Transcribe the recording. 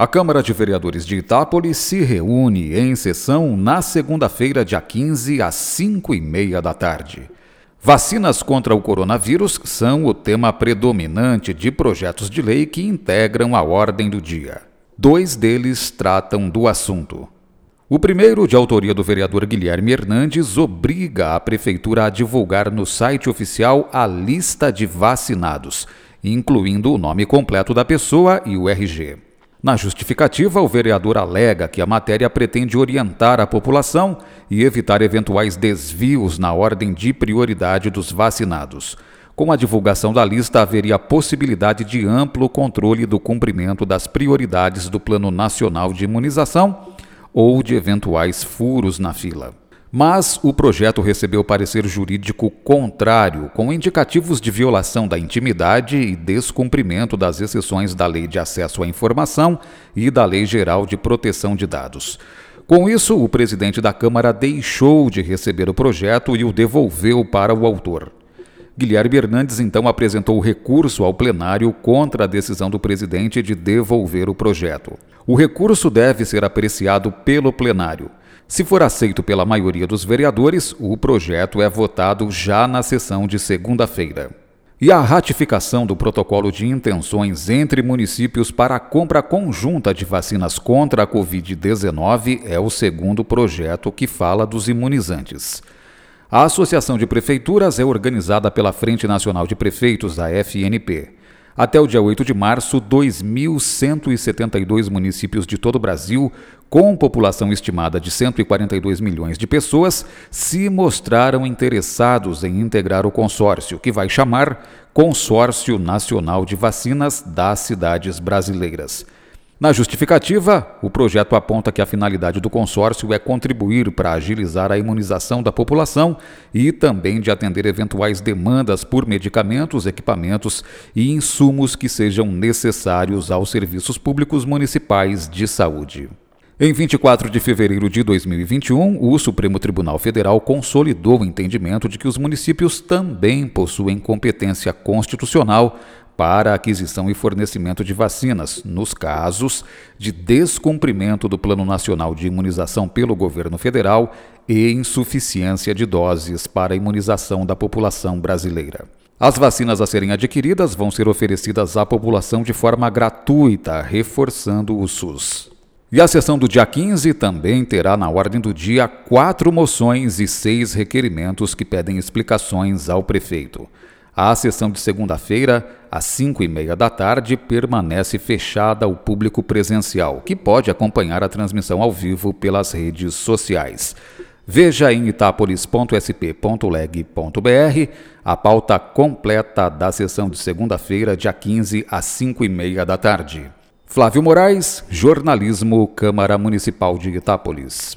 A Câmara de Vereadores de Itápolis se reúne em sessão na segunda-feira, dia 15, às 5 e meia da tarde. Vacinas contra o coronavírus são o tema predominante de projetos de lei que integram a ordem do dia. Dois deles tratam do assunto. O primeiro, de autoria do vereador Guilherme Hernandes, obriga a Prefeitura a divulgar no site oficial a lista de vacinados, incluindo o nome completo da pessoa e o RG. Na justificativa, o vereador alega que a matéria pretende orientar a população e evitar eventuais desvios na ordem de prioridade dos vacinados. Com a divulgação da lista, haveria possibilidade de amplo controle do cumprimento das prioridades do Plano Nacional de Imunização ou de eventuais furos na fila. Mas o projeto recebeu parecer jurídico contrário, com indicativos de violação da intimidade e descumprimento das exceções da Lei de Acesso à Informação e da Lei Geral de Proteção de Dados. Com isso, o presidente da Câmara deixou de receber o projeto e o devolveu para o autor. Guilherme Hernandes então apresentou recurso ao plenário contra a decisão do presidente de devolver o projeto. O recurso deve ser apreciado pelo plenário. Se for aceito pela maioria dos vereadores, o projeto é votado já na sessão de segunda-feira. E a ratificação do protocolo de intenções entre municípios para a compra conjunta de vacinas contra a Covid-19 é o segundo projeto que fala dos imunizantes. A Associação de Prefeituras é organizada pela Frente Nacional de Prefeitos, a FNP. Até o dia 8 de março, 2.172 municípios de todo o Brasil, com população estimada de 142 milhões de pessoas, se mostraram interessados em integrar o consórcio, que vai chamar Consórcio Nacional de Vacinas das Cidades Brasileiras. Na justificativa, o projeto aponta que a finalidade do consórcio é contribuir para agilizar a imunização da população e também de atender eventuais demandas por medicamentos, equipamentos e insumos que sejam necessários aos serviços públicos municipais de saúde. Em 24 de fevereiro de 2021, o Supremo Tribunal Federal consolidou o entendimento de que os municípios também possuem competência constitucional para aquisição e fornecimento de vacinas, nos casos de descumprimento do Plano Nacional de Imunização pelo governo federal e insuficiência de doses para a imunização da população brasileira. As vacinas a serem adquiridas vão ser oferecidas à população de forma gratuita, reforçando o SUS. E a sessão do dia 15 também terá na ordem do dia quatro moções e seis requerimentos que pedem explicações ao prefeito. A sessão de segunda-feira, às 5 e meia da tarde, permanece fechada ao público presencial, que pode acompanhar a transmissão ao vivo pelas redes sociais. Veja em itapolis.sp.leg.br a pauta completa da sessão de segunda-feira, dia 15, às 5 e meia da tarde. Flávio Moraes, Jornalismo, Câmara Municipal de Itápolis.